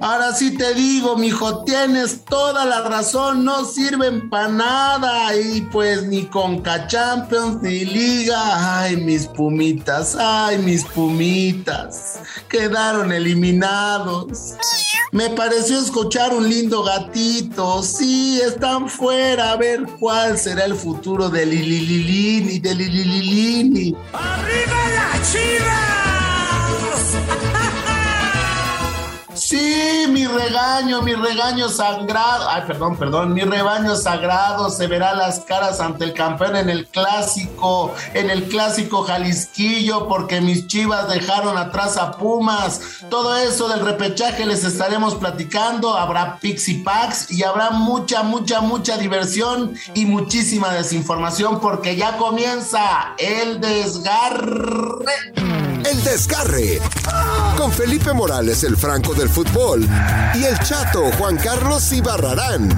Ahora sí te digo, mijo, tienes toda la razón, no sirven para nada. Y pues ni Conca Champions ni Liga. Ay, mis pumitas, ay, mis pumitas. Quedaron eliminados. Me pareció escuchar un lindo gatito. Sí, están fuera. A ver cuál será el futuro de Lilililini, de Lilililini. ¡Arriba la chiva! Regaño, mi regaño sagrado. Ay, perdón, perdón. Mi rebaño sagrado se verá las caras ante el campeón en el clásico, en el clásico Jalisquillo, porque mis chivas dejaron atrás a Pumas. Todo eso del repechaje les estaremos platicando. Habrá Pixie Packs y habrá mucha, mucha, mucha diversión y muchísima desinformación, porque ya comienza el desgarre. Desgarre. Con Felipe Morales, el Franco del Fútbol. Y el Chato Juan Carlos Ibarrarán.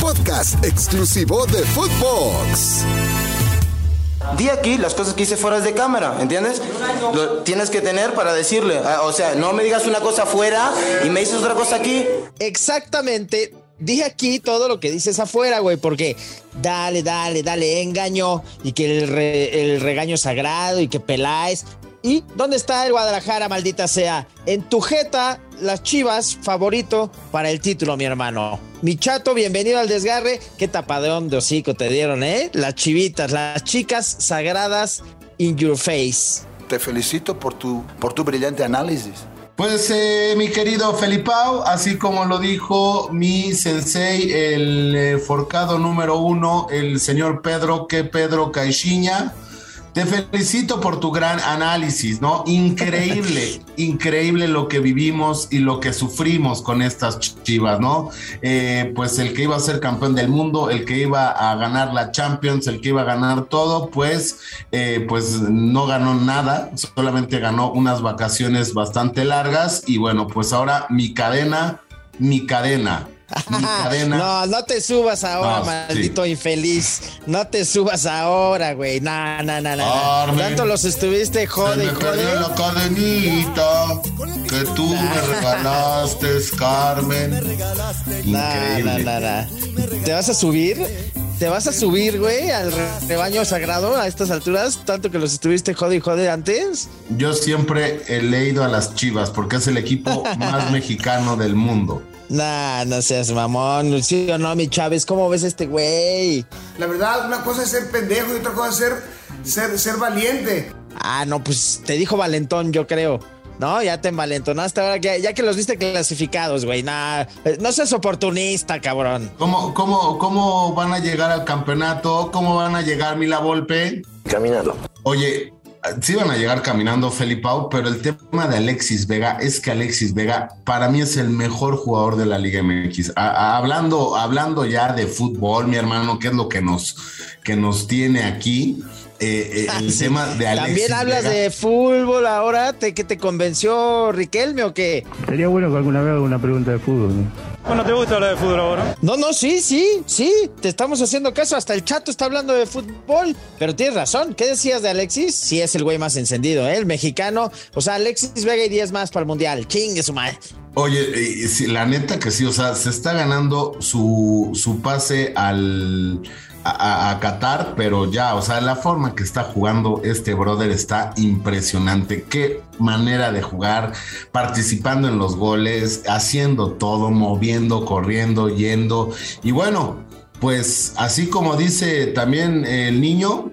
Podcast exclusivo de Footbox. Di aquí las cosas que hice fuera de cámara, ¿entiendes? Lo tienes que tener para decirle. Ah, O sea, no me digas una cosa afuera y me dices otra cosa aquí. Exactamente. Dije aquí todo lo que dices afuera, güey, porque dale, dale, dale, engaño y que el, re- el regaño sagrado y que peláis. ¿Y dónde está el Guadalajara, maldita sea? En tu jeta, las chivas, favorito para el título, mi hermano. Mi chato, bienvenido al desgarre. Qué tapadón de hocico te dieron, ¿eh? Las chivitas, las chicas sagradas in your face. Te felicito por tu, por tu brillante análisis. Pues eh, mi querido Felipao, así como lo dijo mi sensei, el eh, forcado número uno, el señor Pedro, que Pedro Caixinha, te felicito por tu gran análisis, ¿no? Increíble, increíble lo que vivimos y lo que sufrimos con estas chivas, ¿no? Eh, pues el que iba a ser campeón del mundo, el que iba a ganar la Champions, el que iba a ganar todo, pues, eh, pues no ganó nada, solamente ganó unas vacaciones bastante largas y bueno, pues ahora mi cadena, mi cadena. No, no te subas ahora, No, maldito infeliz. No te subas ahora, güey. No, no, no, no. Tanto los estuviste Se jode y me perdió la cadenita que tú me regalaste, Carmen. Increíble. ¿Te vas a subir? ¿Te vas a subir, güey, al re- rebaño sagrado a estas alturas? Tanto que los estuviste jode y jode antes. Yo siempre he leído a las Chivas porque es el equipo más mexicano del mundo. Nah, no seas mamón. Sí o no, mi Chávez. ¿Cómo ves este güey? La verdad, una cosa es ser pendejo y otra cosa es ser, ser, ser valiente. Ah, no, pues te dijo Valentón, yo creo. No, ya te envalentonaste ahora que ya que los viste clasificados, güey. Nah, eh, no seas oportunista, cabrón. ¿Cómo, cómo, ¿Cómo van a llegar al campeonato? ¿Cómo van a llegar Mila Volpe? Caminando. Oye, sí van a llegar caminando Felipao, pero el tema de Alexis Vega es que Alexis Vega para mí es el mejor jugador de la Liga MX. Hablando, hablando ya de fútbol, mi hermano, que es lo que nos, que nos tiene aquí. Eh, eh, el tema de Alexis También hablas Vega. de fútbol ahora, ¿te, ¿qué te convenció Riquelme o qué? Sería bueno que alguna vez haga una pregunta de fútbol. ¿no? Bueno, ¿te gusta hablar de fútbol ahora? No, no, sí, sí, sí, te estamos haciendo caso, hasta el chato está hablando de fútbol, pero tienes razón, ¿qué decías de Alexis? Sí, es el güey más encendido, ¿eh? el mexicano, o sea, Alexis Vega y 10 más para el Mundial, chingue su madre. Oye, la neta que sí, o sea, se está ganando su, su pase al, a, Qatar, pero ya, o sea, la forma que está jugando este brother está impresionante. Qué manera de jugar, participando en los goles, haciendo todo, moviendo, corriendo, yendo. Y bueno, pues así como dice también el niño.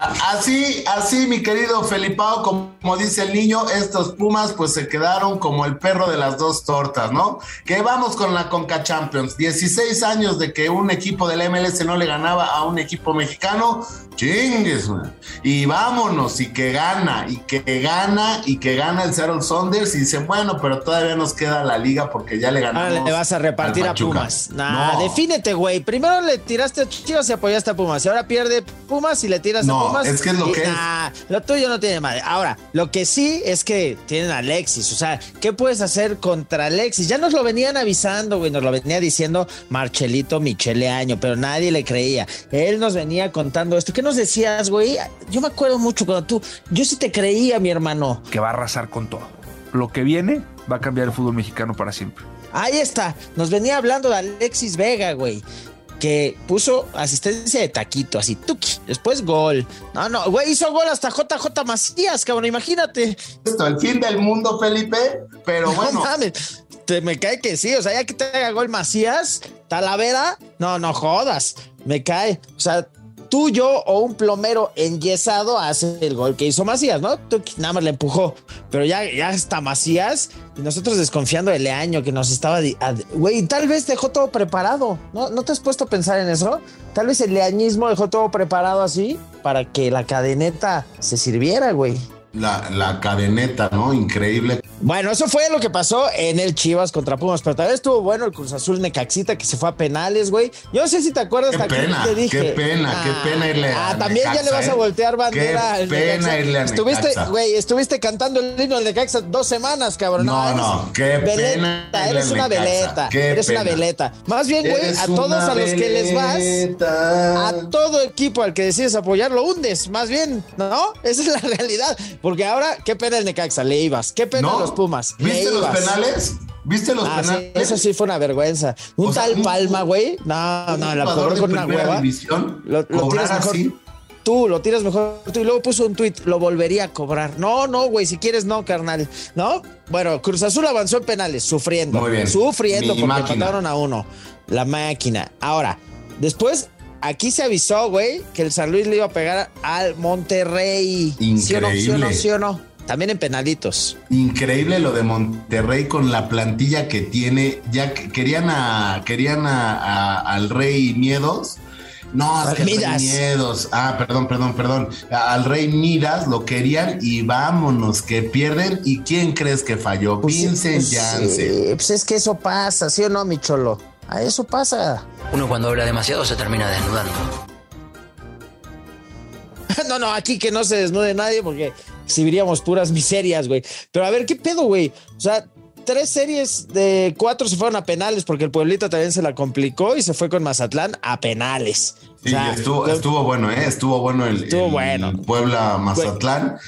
Así, así, mi querido Felipao, como dice el niño, estos Pumas pues se quedaron como el perro de las dos tortas, ¿no? Que vamos con la Conca Champions. 16 años de que un equipo del MLS no le ganaba a un equipo mexicano. Chingues, man. Y vámonos, y que gana, y que gana, y que gana el Seattle Saunders. Y dice, bueno, pero todavía nos queda la liga porque ya le ganamos. Ahora le vas a repartir a. Pumas. Nah, No. defínete, güey. Primero le tiraste a Chivas y apoyaste a Pumas. Y ahora pierde Pumas y le tiras No, a Pumas. Es que es lo y- que es. nah, Lo tuyo no tiene madre. Ahora, lo que sí es que tienen a Alexis. O sea, ¿qué puedes hacer contra Alexis? Ya nos lo venían avisando, güey. Nos lo venía diciendo Marcelito Michele Año, pero nadie le creía. Él nos venía contando esto. ¿Qué nos decías, güey? Yo me acuerdo mucho cuando tú. Yo sí te creía, mi hermano. Que va a arrasar con todo. Lo que viene va a cambiar el fútbol mexicano para siempre. Ahí está. Nos venía hablando de Alexis Vega, güey. Que puso asistencia de taquito, así, tuki. Después gol. No, no, güey, hizo gol hasta JJ Macías, cabrón, imagínate. Esto, el fin del mundo, Felipe, pero bueno. No mames, te, me cae que sí, o sea, ya que te haga gol Macías, Talavera, no, no jodas, me cae. O sea, tú, yo o un plomero enyesado hace el gol que hizo Macías, ¿no? Tú nada más le empujó, pero ya, ya está Macías y nosotros desconfiando de Leaño que nos estaba. Güey, tal vez dejó todo preparado, ¿no? ¿No te has puesto a pensar en eso? Tal vez el leañismo dejó todo preparado así para que la cadeneta se sirviera, güey. La, la, cadeneta, ¿no? Increíble. Bueno, eso fue lo que pasó en el Chivas contra Pumas, pero también estuvo bueno el Cruz Azul Necaxita que se fue a penales, güey. Yo no sé si te acuerdas. Qué pena, te dije. qué pena, ah, qué pena irle a Ah, también ya le vas a ¿eh? voltear bandera. Qué pena irle a Estuviste, güey, estuviste cantando el himno del Necaxa dos semanas, cabrón. No, no, qué veleta, pena. Eres una veleta, eres una veleta. Más bien, güey, a todos a los que les vas, a todo equipo al que decides apoyar, lo hundes, más bien, ¿no? Esa es la realidad. Porque ahora, qué pena el Necaxa, le ibas. Qué pena los Pumas. ¿Viste los penales? ¿Viste los ah, penales? eso sí fue una vergüenza. Un tal Palma, güey. No, no, la cobró con una hueva. lo, lo tiras mejor. Tú lo tiras mejor tú. Y luego puso un tweet, lo volvería a cobrar. No, no, güey, si quieres, no, carnal. ¿No? Bueno, Cruz Azul avanzó en penales, sufriendo. Muy bien. Sufriendo Mi porque mataron a uno. La máquina. Ahora, después aquí se avisó, güey, que el San Luis le iba a pegar al Monterrey. ¿Sí o no? ¿Sí o no? ¿Sí o no? También en penalitos. Increíble lo de Monterrey con la plantilla que tiene. Ya que querían a querían a, a- al Rey Miedos. No, es que el Rey. Miedos. Ah, perdón, perdón, perdón. Al Rey Midas lo querían y vámonos, que pierden. ¿Y quién crees que falló? Vincent Pues, Janssen. eh, pues es que eso pasa, ¿sí o no, mi cholo? A eso pasa. Uno cuando habla demasiado se termina desnudando. No, no, aquí que no se desnude nadie porque exhibiríamos puras miserias, güey. Pero a ver, ¿qué pedo, güey? O sea, tres series de cuatro se fueron a penales porque el pueblito también se la complicó y se fue con Mazatlán a penales. O Sí, sea, estuvo, con- estuvo bueno, ¿eh? Estuvo bueno el, Estuvo el bueno. Puebla Mazatlán.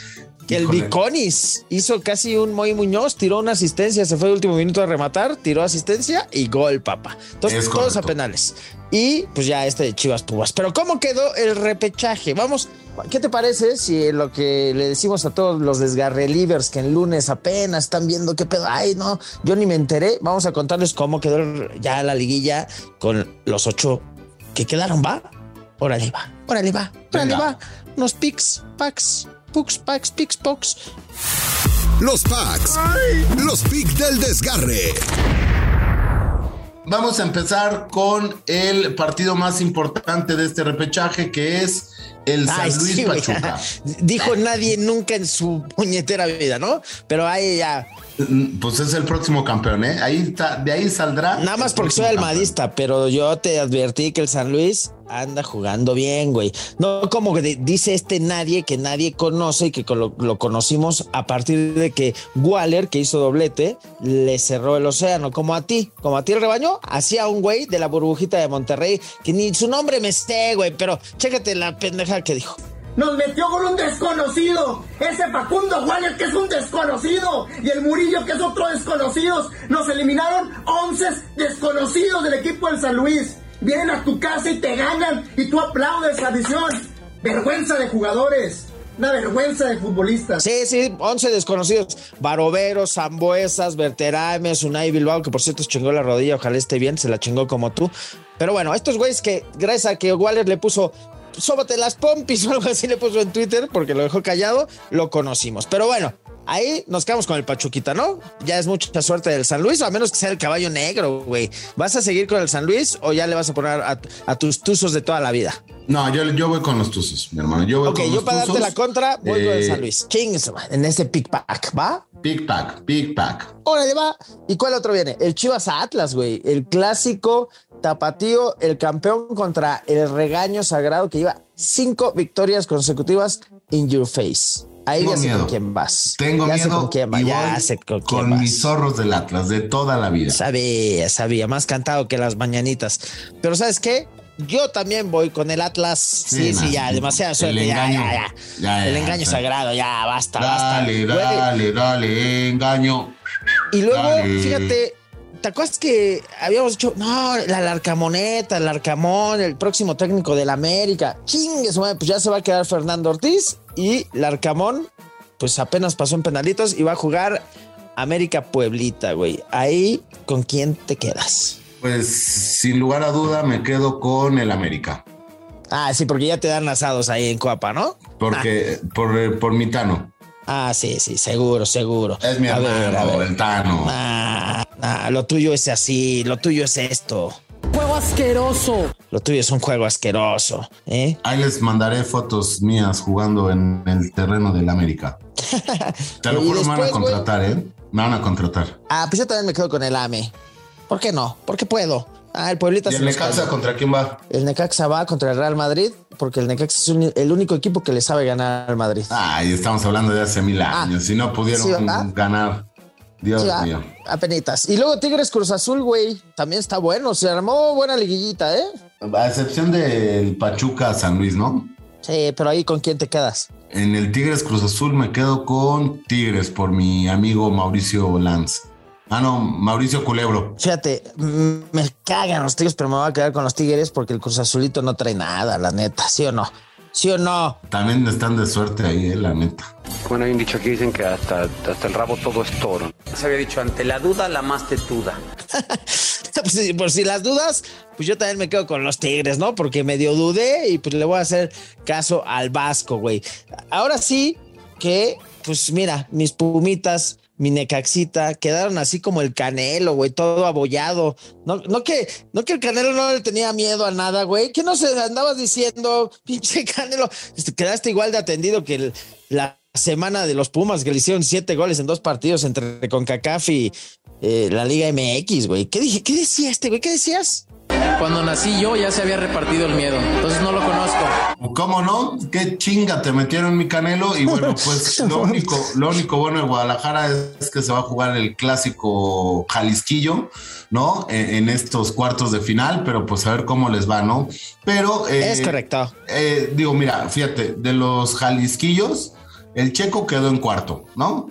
que el Híjole. Viconis hizo casi un Moy Muñoz, tiró una asistencia, se fue el último minuto a rematar, tiró asistencia y gol, papá. Entonces, Es todos a penales. Y pues ya este de Chivas Pubas. Pero ¿cómo quedó el repechaje? Vamos, ¿qué te parece si lo que le decimos a todos los desgarrelivers que el lunes apenas están viendo qué pedo? Ay, no, yo ni me enteré. Vamos a contarles cómo quedó ya la liguilla con los ocho que quedaron, ¿va? Órale, va, órale, va, órale, Venga. va. Unos picks, packs, pucks, packs, picks, pox. Los packs. Los picks del desgarre. Vamos a empezar con el partido más importante de este repechaje, que es el San Ay, Luis sí. Pachuca. Dijo nadie nunca en su puñetera vida, ¿no? Pero ahí ya, Pues es el próximo campeón, ¿eh? Ahí está, de ahí saldrá. nada más porque soy almadista, pero yo te advertí que el San Luis anda jugando bien, güey. No como que dice este nadie que nadie conoce y que lo, lo conocimos a partir de que Waller, que hizo doblete, le cerró el océano, como a ti, como a ti el rebaño, hacía un güey de la burbujita de Monterrey, que ni su nombre me esté, güey, pero chécate la pendeja que dijo. Nos metió con un desconocido. Ese Facundo Waller que es un desconocido. Y el Murillo que es otro desconocido. Nos eliminaron 11 desconocidos del equipo del San Luis. Vienen a tu casa y te ganan. Y tú aplaudes la visión. Vergüenza de jugadores. Una vergüenza de futbolistas. Sí, sí, 11 desconocidos. Baroveros, Zambuesas, Berterames, Unai Bilbao, que por cierto se chingó la rodilla, ojalá esté bien, se la chingó como tú. Pero bueno, estos güeyes que, gracias a que Waller le puso, sóbate las pompis o algo así le puso en Twitter, porque lo dejó callado, lo conocimos. Pero bueno, ahí nos quedamos con el Pachuquita, ¿no? Ya es mucha suerte del San Luis, o a menos que sea el caballo negro, güey. ¿Vas a seguir con el San Luis o ya le vas a poner a, a tus tuzos de toda la vida? No, yo, yo voy con los Tuzos, mi hermano. Yo voy Ok, con yo los para darte la contra, voy con el Eh, San Luis. Chingues, en este pick pack, ¿va? Big Pack, Big Pack. Órale, va. ¿Y cuál otro viene? El Chivas Atlas, güey. El clásico tapatío, el campeón contra el regaño sagrado que lleva cinco victorias consecutivas in your face. Ahí Tengo ya sé miedo. con quién vas. Tengo ya sé miedo con quién vas. Ya sé con quién con vas. mis zorros del Atlas de toda la vida. Sabía, sabía. Más cantado que las mañanitas. Pero ¿sabes qué? Yo también voy con el Atlas. Sí, sí, ya, demasiada El suerte. Ya, ya, ya. El engaño sagrado, ya, basta, Dale, basta. Güey, dale, dale, engaño. Y luego, Dale. fíjate, ¿te acuerdas que habíamos dicho, no, la Larcamoneta, el Larcamón, el próximo técnico del América? Chingue, su madre, pues ya se va a quedar Fernando Ortiz y Larcamón, pues apenas pasó en penalitos y va a jugar América Pueblita, güey. Ahí, ¿con quién te quedas? Pues sin lugar a duda me quedo con el América. Ah, sí, porque ya te dan asados ahí en Coapa, ¿no? Porque por, eh, por mi Tano. Ah, sí, sí, seguro, seguro. Es mi A hermano, ver. el Tano. Ah, ah, lo tuyo es así, lo tuyo es esto. Juego asqueroso. Lo tuyo es un juego asqueroso, ¿eh? Ahí les mandaré fotos mías jugando en el terreno del América. Te lo juro, me van a contratar, ¿eh? Me van a contratar. Ah, pues yo también me quedo con el AME. ¿Por qué no? Porque puedo. Ah, el Pueblita ¿Y el Necaxa contra quién va? El Necaxa va contra el Real Madrid porque el Necaxa es un- el único equipo que le sabe ganar al Madrid. Ay, estamos hablando de hace mil años. si no pudieron Ah, ganar. Dios Sí, mío. apenitas. Y luego Tigres Cruz Azul, güey. También está bueno. Se armó buena liguillita, ¿eh? A excepción del Pachuca San Luis, ¿no? Sí, pero ahí con quién te quedas. En el Tigres Cruz Azul me quedo con Tigres por mi amigo Mauricio Lanz. Ah, no, Mauricio Culebro. Fíjate, me cagan los Tigres, pero me voy a quedar con los Tigres porque el Cruz Azulito no trae nada, la neta. ¿Sí o no? ¿Sí o no? También están de suerte ahí, eh, la neta. Bueno, hay un dicho que dicen que hasta, hasta el rabo todo es toro. Se había dicho, ante la duda, la más tetuda. Pues, por si las dudas, pues yo también me quedo con los Tigres, ¿no? Porque medio dudé y pues le voy a hacer caso al Vasco, güey. Ahora sí que, pues mira, mis pumitas, mi necaxita, quedaron así como el canelo, güey, todo abollado. No, no que, no que el canelo no le tenía miedo a nada, güey. ¿Qué no se andabas diciendo, pinche canelo? Este, quedaste igual de atendido que la semana de los Pumas, que le hicieron siete goles en dos partidos entre CONCACAF y eh, la Liga MX, güey. ¿Qué dije? ¿Qué decía este, güey? ¿Qué decías? Cuando nací yo ya se había repartido el miedo, entonces no lo conozco. ¿Cómo no? Qué chinga te metieron mi canelo. Y bueno, pues lo único, lo único bueno de Guadalajara es que se va a jugar el clásico Jalisquillo, ¿no? En, en estos cuartos de final, pero pues a ver cómo les va, ¿no? Pero. eh, Es correcto. eh, digo, mira, fíjate, de los Jalisquillos, el checo quedó en cuarto, ¿no?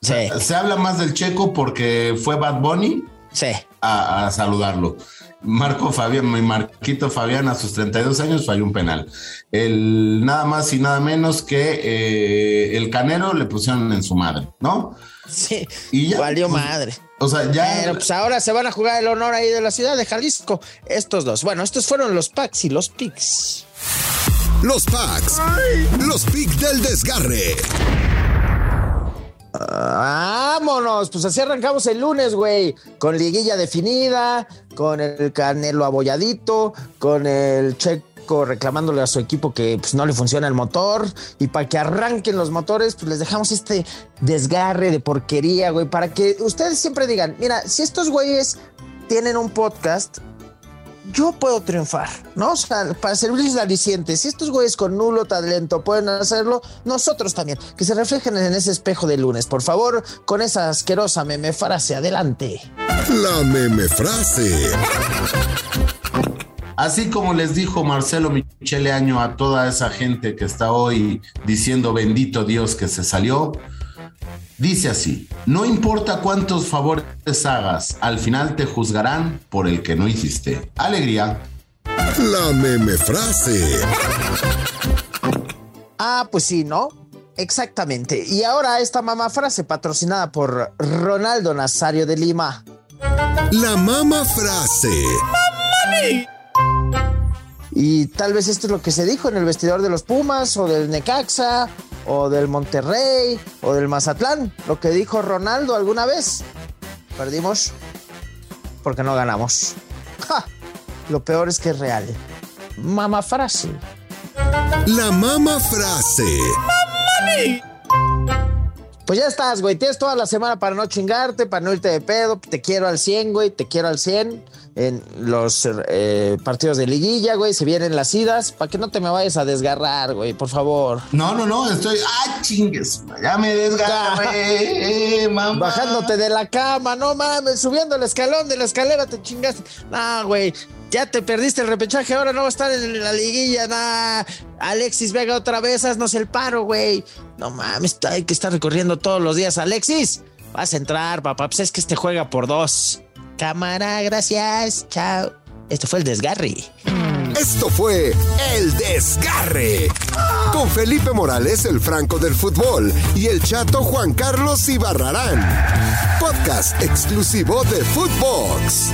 Sí. Se habla más del checo porque fue Bad Bunny Sí. a, a saludarlo. Marco Fabián, mi Marquito Fabián a sus 32 años falló un penal. El nada más y nada menos que eh, el Canero le pusieron en su madre, ¿no? Sí. Y ya, Valió pues, madre. O sea, ya Pero pues ahora se van a jugar el honor ahí de la ciudad de Jalisco. Estos dos. Bueno, estos fueron los packs y los picks. Los packs. Los picks del desgarre. Vámonos, pues así arrancamos el lunes, güey, con liguilla definida, con el canelo abolladito, con el checo reclamándole a su equipo que pues, no le funciona el motor. Y para que arranquen los motores, pues les dejamos este desgarre de porquería, güey, para que ustedes siempre digan, mira, si estos güeyes tienen un podcast, yo puedo triunfar, ¿no? O sea, para servirles de aliciente. Si estos güeyes con nulo talento pueden hacerlo, nosotros también. Que se reflejen en ese espejo de lunes, por favor, con esa asquerosa meme frase. Adelante. La meme frase. Así como les dijo Marcelo Michele Año a toda esa gente que está hoy diciendo bendito Dios que se salió, dice así, no importa cuántos favores hagas, al final te juzgarán por el que no hiciste. Alegría. La meme frase. Ah, pues sí, ¿no? Exactamente. Y ahora esta mamá frase patrocinada por Ronaldo Nazario de Lima. La mama frase. Y tal vez esto es lo que se dijo en el vestidor de los Pumas o del Necaxa o del Monterrey o del Mazatlán. Lo que dijo Ronaldo alguna vez. Perdimos porque no ganamos. ¡Ja! Lo peor es que es real. Mama frase. La mama frase. Pues ya estás, güey. Tienes toda la semana para no chingarte, para no irte de pedo. Te quiero al 100, güey. Te quiero al 100 en los eh, partidos de liguilla, güey. Se vienen las idas. Para que no te me vayas a desgarrar, güey, por favor. No, no, no, estoy. ¡Ah, chingues! Ya me desgarré, eh, mamá. Bajándote de la cama, no mames, subiendo el escalón de la escalera te chingaste. No, güey, ya te perdiste el repechaje, ahora no va a estar en la liguilla, nah. Alexis Vega otra vez, haznos el paro, güey. No mames, hay que estar recorriendo todos los días. Alexis, Vas a entrar, papá. Pues es que este juega por dos. Cámara, gracias. Chao. Esto fue el desgarre. Esto fue El Desgarre. Con Felipe Morales, el Franco del Fútbol, y el chato Juan Carlos Ibarrarán. Podcast exclusivo de Footbox.